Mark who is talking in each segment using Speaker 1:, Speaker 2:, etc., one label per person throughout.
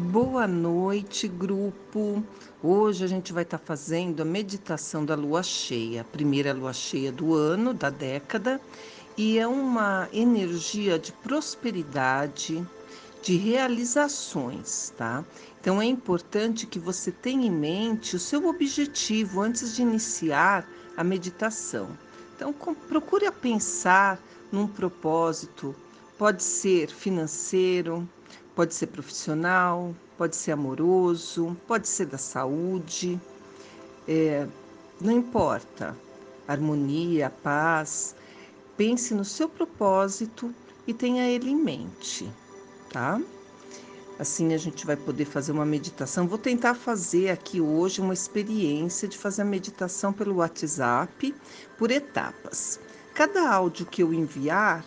Speaker 1: Boa noite, grupo. Hoje a gente vai estar tá fazendo a meditação da lua cheia, a primeira lua cheia do ano, da década, e é uma energia de prosperidade, de realizações, tá? Então é importante que você tenha em mente o seu objetivo antes de iniciar a meditação. Então procure pensar num propósito, pode ser financeiro, Pode ser profissional, pode ser amoroso, pode ser da saúde, é, não importa. Harmonia, paz. Pense no seu propósito e tenha ele em mente, tá? Assim a gente vai poder fazer uma meditação. Vou tentar fazer aqui hoje uma experiência de fazer a meditação pelo WhatsApp por etapas. Cada áudio que eu enviar,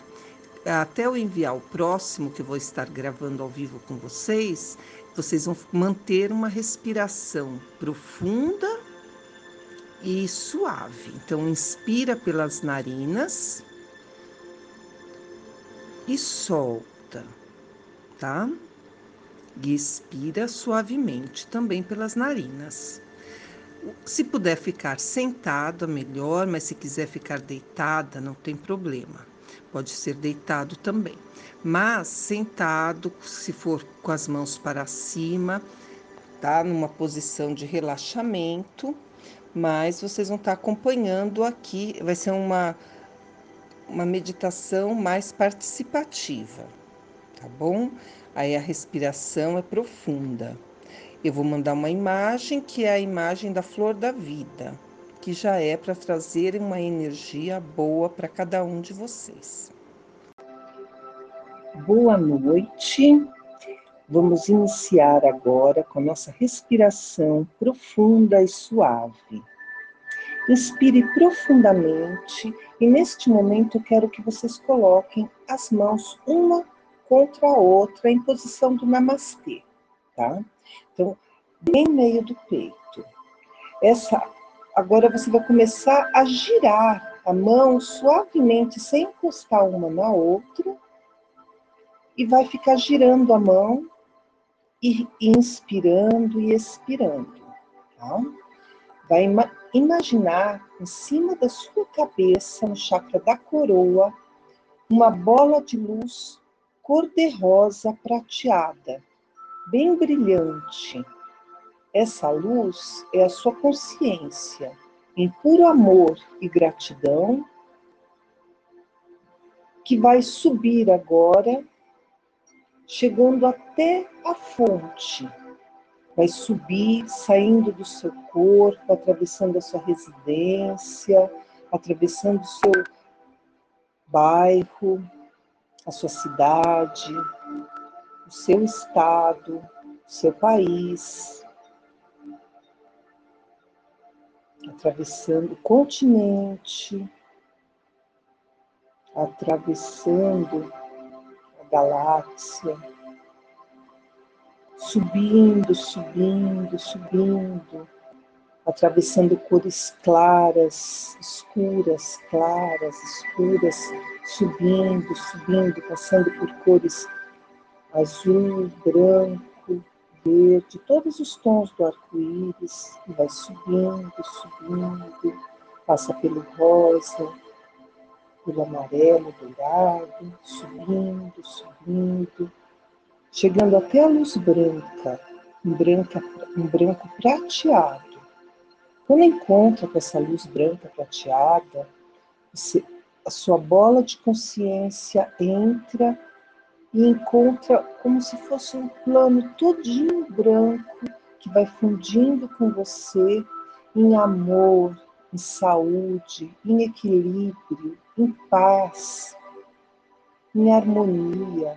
Speaker 1: até eu enviar o próximo, que vou estar gravando ao vivo com vocês, vocês vão manter uma respiração profunda e suave. Então, inspira pelas narinas e solta, tá? E expira suavemente também pelas narinas. Se puder ficar sentada, melhor, mas se quiser ficar deitada, não tem problema pode ser deitado também, mas sentado, se for com as mãos para cima, tá? Numa posição de relaxamento, mas vocês vão estar acompanhando aqui, vai ser uma, uma meditação mais participativa, tá bom? Aí a respiração é profunda. Eu vou mandar uma imagem que é a imagem da flor da vida que já é para trazer uma energia boa para cada um de vocês. Boa noite. Vamos iniciar agora com nossa respiração profunda e suave. Inspire profundamente e neste momento eu quero que vocês coloquem as mãos uma contra a outra em posição do namastê, tá? Então, bem meio do peito. Essa Agora você vai começar a girar a mão suavemente, sem encostar uma na outra, e vai ficar girando a mão, e inspirando e expirando. Tá? Vai ima imaginar em cima da sua cabeça, no chakra da coroa, uma bola de luz cor-de-rosa prateada, bem brilhante essa luz é a sua consciência em puro amor e gratidão que vai subir agora, chegando até a fonte. Vai subir, saindo do seu corpo, atravessando a sua residência, atravessando o seu bairro, a sua cidade, o seu estado, o seu país, atravessando o continente, atravessando a galáxia, subindo, subindo, subindo, atravessando cores claras, escuras, claras, escuras, subindo, subindo, passando por cores azul, branco, verde, todos os tons do arco-íris, e vai subindo, subindo, passa pelo rosa, pelo amarelo dourado, subindo, subindo, chegando até a luz branca, um, branca, um branco prateado. Quando encontra com essa luz branca prateada, você, a sua bola de consciência entra e encontra como se fosse um plano todinho branco que vai fundindo com você em amor, em saúde, em equilíbrio, em paz, em harmonia,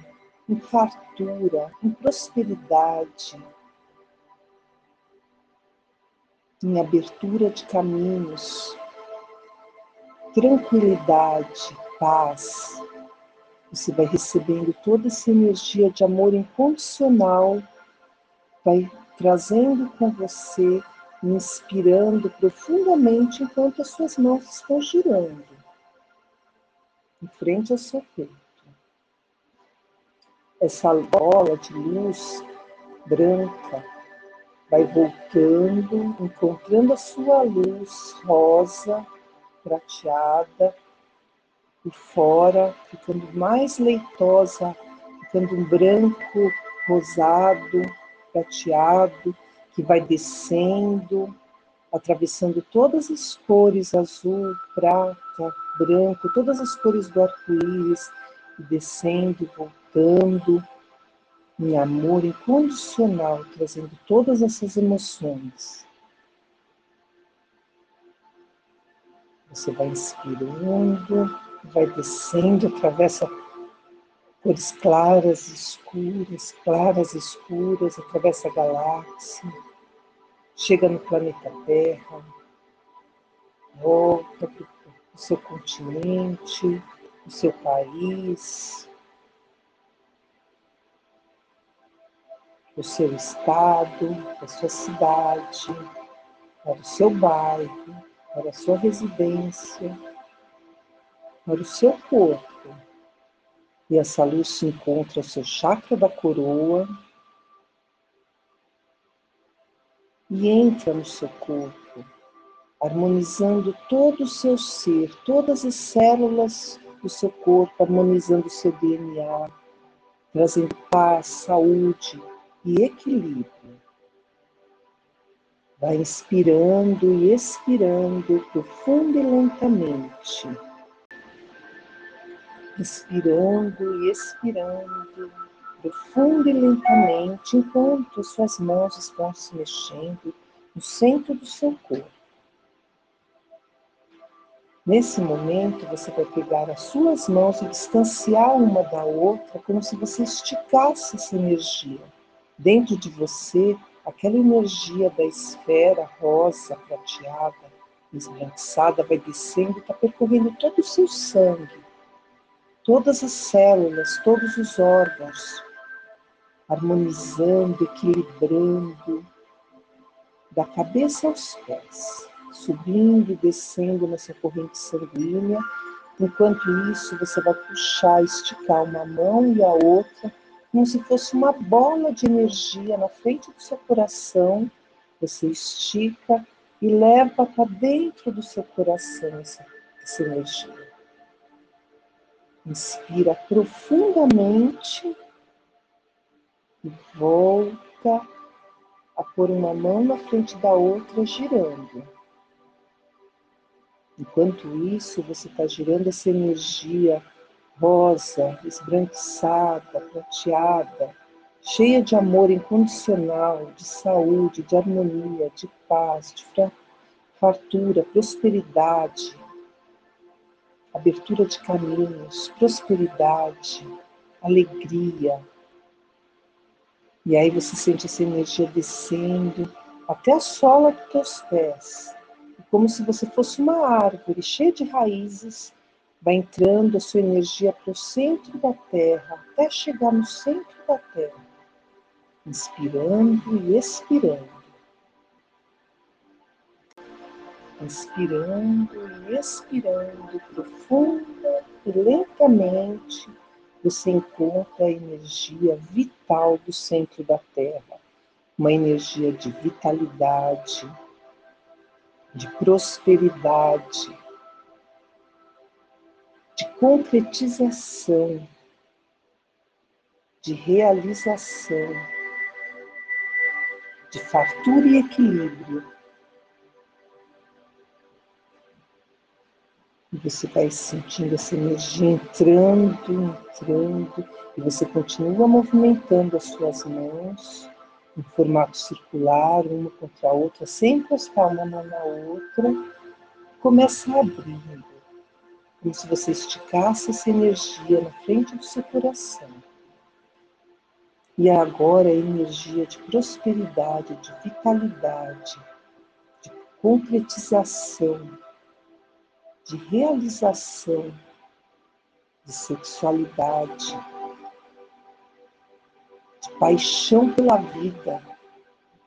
Speaker 1: em fartura, em prosperidade, em abertura de caminhos, tranquilidade, paz, você vai recebendo toda essa energia de amor incondicional, vai trazendo com você, inspirando profundamente enquanto as suas mãos estão girando em frente ao seu peito. Essa bola de luz
Speaker 2: branca vai voltando, encontrando a sua luz rosa, prateada, por fora, ficando mais leitosa, ficando um branco rosado, prateado, que vai descendo, atravessando todas as cores azul, prata, branco, todas as cores do arco-íris, descendo, voltando, em amor incondicional, trazendo todas essas emoções. Você vai inspirando, vai descendo, atravessa cores claras, escuras, claras, escuras, atravessa a galáxia, chega no planeta Terra, volta para o seu continente, o seu país, o seu estado, a sua cidade, para o seu bairro, para a sua residência, para o seu corpo. E essa luz se encontra no seu chakra da coroa e entra no seu corpo, harmonizando todo o seu ser, todas as células do seu corpo, harmonizando o seu DNA, trazendo paz, saúde, e equilíbrio. Vai inspirando e expirando profundo e lentamente. Inspirando e expirando profundo e lentamente, enquanto suas mãos estão se mexendo no centro do seu corpo. Nesse momento, você vai pegar as suas mãos e distanciar uma da outra, como se você esticasse essa energia Dentro de você, aquela energia da esfera rosa, prateada, esbranquiçada, vai descendo, está percorrendo todo o seu sangue, todas as células, todos os órgãos, harmonizando, equilibrando, da cabeça aos pés, subindo e descendo nessa corrente sanguínea. Enquanto isso, você vai puxar, esticar uma mão e a outra como se fosse uma bola de energia na frente do seu coração. Você estica e leva para dentro do seu coração essa, essa energia. Inspira profundamente e volta a pôr uma mão na frente da outra, girando. Enquanto isso, você está girando essa energia rosa, esbranquiçada, prateada, cheia de amor incondicional, de saúde, de harmonia, de paz, de fartura, prosperidade, abertura de caminhos, prosperidade, alegria. E aí você sente essa energia descendo até a sola dos teus pés, como se você fosse uma árvore cheia de raízes Vai entrando a sua energia para o centro da Terra, até chegar no centro da Terra. Inspirando e expirando. Inspirando e expirando profunda e lentamente, você encontra a energia vital do centro da Terra, uma energia de vitalidade, de prosperidade, de concretização, de realização, de fartura e equilíbrio. E você vai sentindo essa energia entrando, entrando, e você continua movimentando as suas mãos em formato circular, uma contra a outra, sem encostar uma mão na outra. Começa abrindo como se você esticasse essa energia na frente do seu coração. E agora a energia de prosperidade, de vitalidade, de concretização, de realização, de sexualidade, de paixão pela vida,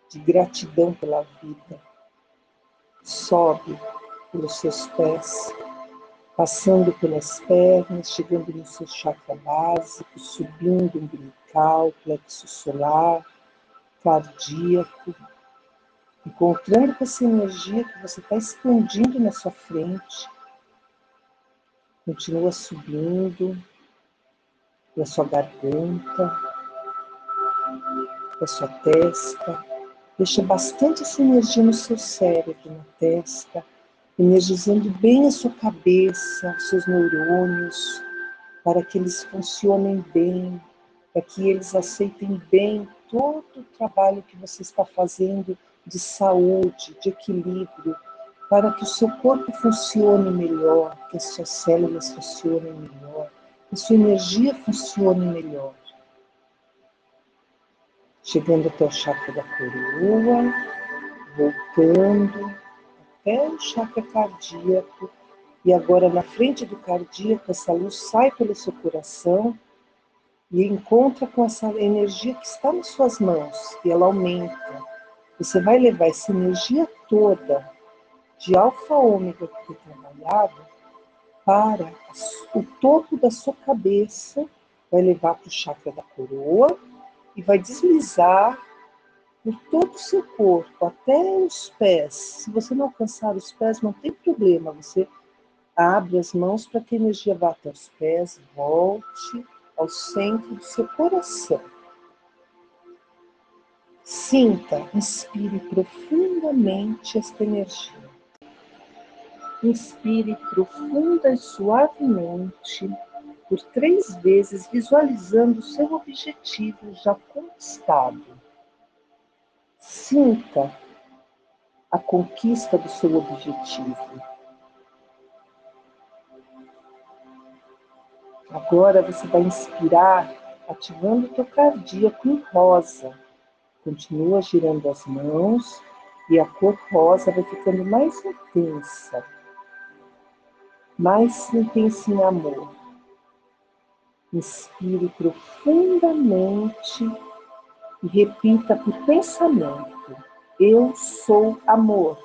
Speaker 2: de gratidão pela vida. Sobe pelos seus pés passando pelas pernas, chegando no seu chakra básico, subindo umbilical, plexo solar, cardíaco, encontrando com essa energia que você está expandindo na sua frente. Continua subindo. Na sua garganta, na sua testa. Deixa bastante essa energia no seu cérebro, na testa, energizando bem a sua cabeça, seus neurônios, para que eles funcionem bem, para que eles aceitem bem todo o trabalho que você está fazendo de saúde, de equilíbrio, para que o seu corpo funcione melhor, que as suas células funcionem melhor, que a sua energia funcione melhor chegando até o chakra da coroa, voltando até o chakra cardíaco. E agora, na frente do cardíaco, essa luz sai pelo seu coração e encontra com essa energia que está nas suas mãos e ela aumenta. Você vai levar essa energia toda de alfa ômega que foi trabalhado para o topo da sua cabeça, vai levar para o chakra da coroa e vai deslizar por todo o seu corpo, até os pés. Se você não alcançar os pés, não tem problema, você abre as mãos para que a energia vá até os pés, volte ao centro do seu coração. Sinta, inspire profundamente esta energia. Inspire profunda e suavemente por três vezes, visualizando seu objetivo já conquistado. Sinta a conquista do seu objetivo. Agora você vai inspirar, ativando o teu cardíaco em rosa. Continua girando as mãos e a cor rosa vai ficando mais intensa, mais intensa em amor. Inspire profundamente e repita por pensamento: Eu sou amor.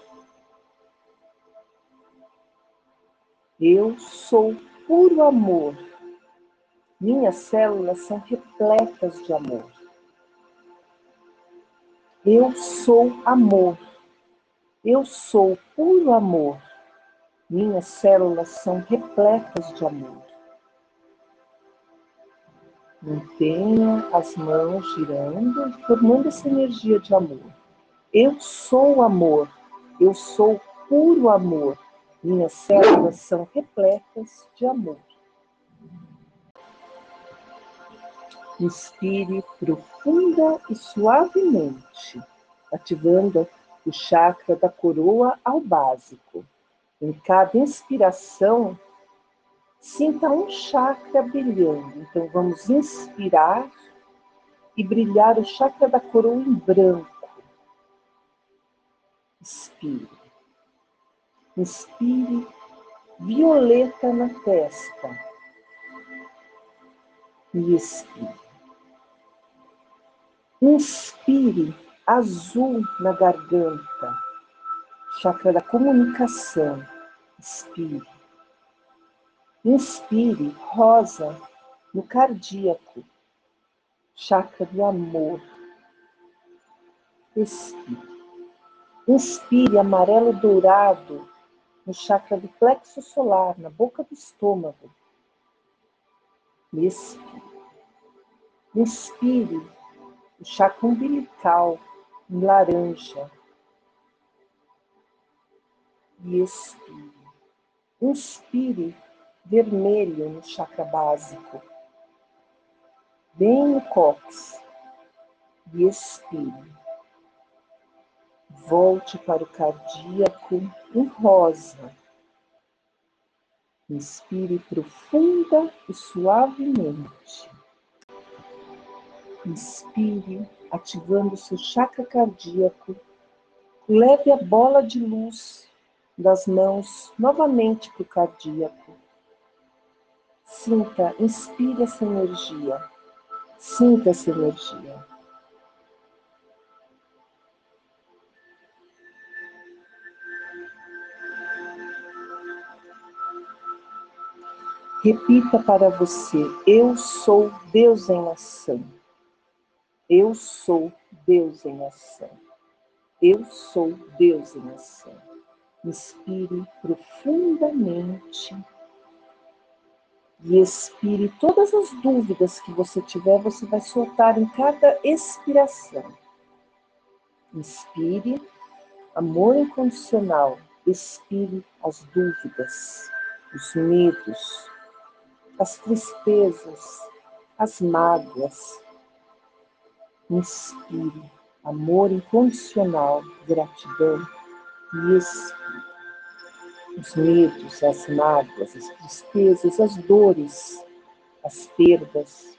Speaker 2: Eu sou puro amor. Minhas células são repletas de amor. Eu sou amor. Eu sou puro amor. Minhas células são repletas de amor. Mantenha as mãos girando, formando essa energia de amor. Eu sou amor, eu sou puro amor. Minhas células são repletas de amor. Inspire profunda e suavemente, ativando o chakra da coroa ao básico. Em cada inspiração, Sinta um chakra brilhando. Então vamos inspirar e brilhar o chakra da coroa em branco. Inspire. Inspire violeta na testa. E expire. Inspire azul na garganta, chakra da comunicação. Expire. Inspire rosa no cardíaco, chakra do amor. Expire. Inspire amarelo dourado no chakra do plexo solar, na boca do estômago. Expire. Inspire o chakra umbilical em laranja. E expire. Inspire vermelho no chakra básico, bem no cox, e expire. Volte para o cardíaco em rosa. Inspire profunda e suavemente. Inspire, ativando seu chakra cardíaco. Leve a bola de luz das mãos novamente para o cardíaco. Sinta, inspire essa energia. Sinta essa energia. Repita para você: Eu sou Deus em ação. Eu sou Deus em ação. Eu sou Deus em ação. Inspire profundamente e expire todas as dúvidas que você tiver, você vai soltar em cada expiração. Inspire amor incondicional, expire as dúvidas, os medos, as tristezas, as mágoas. Inspire amor incondicional, gratidão expire os medos, as mágoas, as tristezas, as dores, as perdas.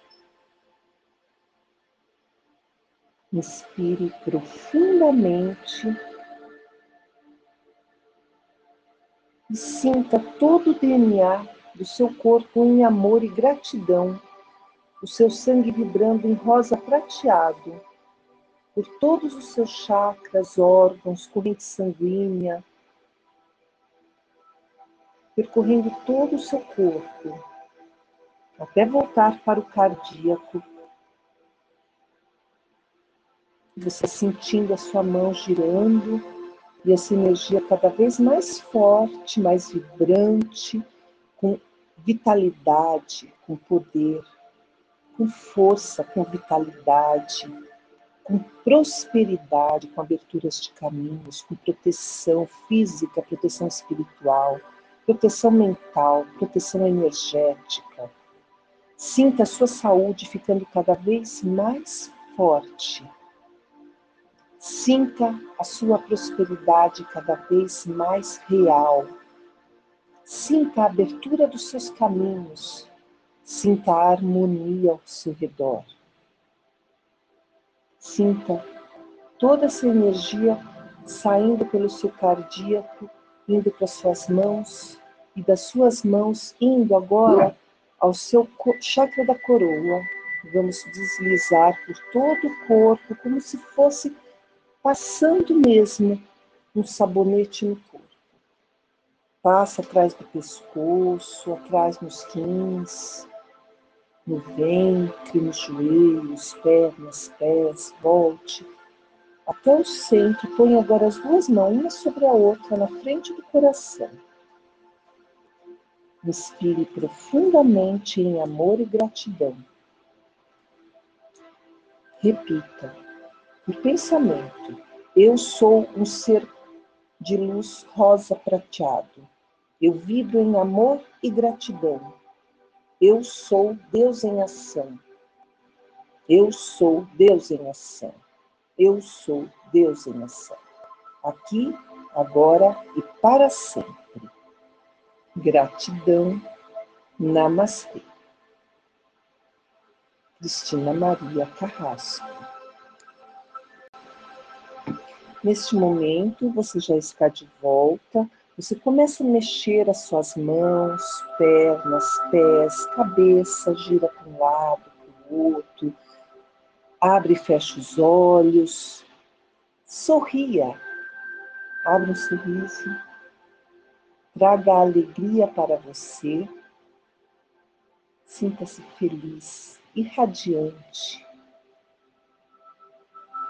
Speaker 2: Inspire profundamente. E sinta todo o DNA do seu corpo em amor e gratidão, o seu sangue vibrando em rosa prateado, por todos os seus chakras, órgãos, corrente sanguínea, percorrendo todo o seu corpo, até voltar para o cardíaco. Você sentindo a sua mão girando e essa energia cada vez mais forte, mais vibrante, com vitalidade, com poder, com força, com vitalidade, com prosperidade, com aberturas de caminhos, com proteção física, proteção espiritual proteção mental, proteção energética. Sinta a sua saúde ficando cada vez mais forte. Sinta a sua prosperidade cada vez mais real. Sinta a abertura dos seus caminhos. Sinta a harmonia ao seu redor. Sinta toda essa energia saindo pelo seu cardíaco indo para suas mãos e das suas mãos indo agora ao seu chakra da coroa. Vamos deslizar por todo o corpo como se fosse passando mesmo um sabonete no corpo. Passa atrás do pescoço, atrás nos rins, no ventre, nos joelhos, pernas, pés, volte até o centro, põe agora as duas mãos, uma sobre a outra, na frente do coração. Inspire profundamente em amor e gratidão. Repita, o pensamento: Eu sou um ser de luz rosa prateado. Eu vibro em amor e gratidão. Eu sou Deus em ação. Eu sou Deus em ação. Eu sou Deus em ação, aqui, agora e para sempre. Gratidão. Namastê. Cristina Maria Carrasco. Neste momento, você já está de volta. Você começa a mexer as suas mãos, pernas, pés, cabeça, gira para um lado, para o outro, Abre e fecha os olhos. Sorria. Abre um sorriso. Traga alegria para você. Sinta-se feliz, irradiante.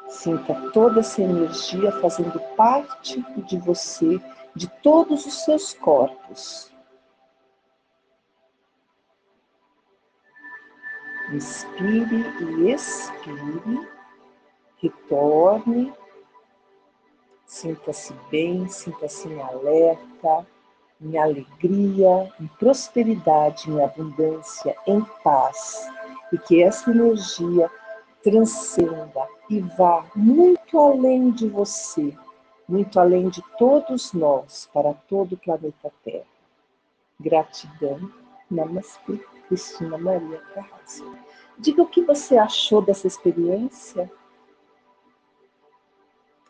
Speaker 2: Sinta toda essa energia fazendo parte de você, de todos os seus corpos. Inspire e expire, retorne, sinta-se bem, sinta-se em alerta, em alegria, em prosperidade, em abundância, em paz, e que essa energia transcenda e vá muito além de você, muito além de todos nós, para todo o planeta Terra. Gratidão. Namastê. Cristina Maria Carrasco. Diga o que você achou dessa experiência.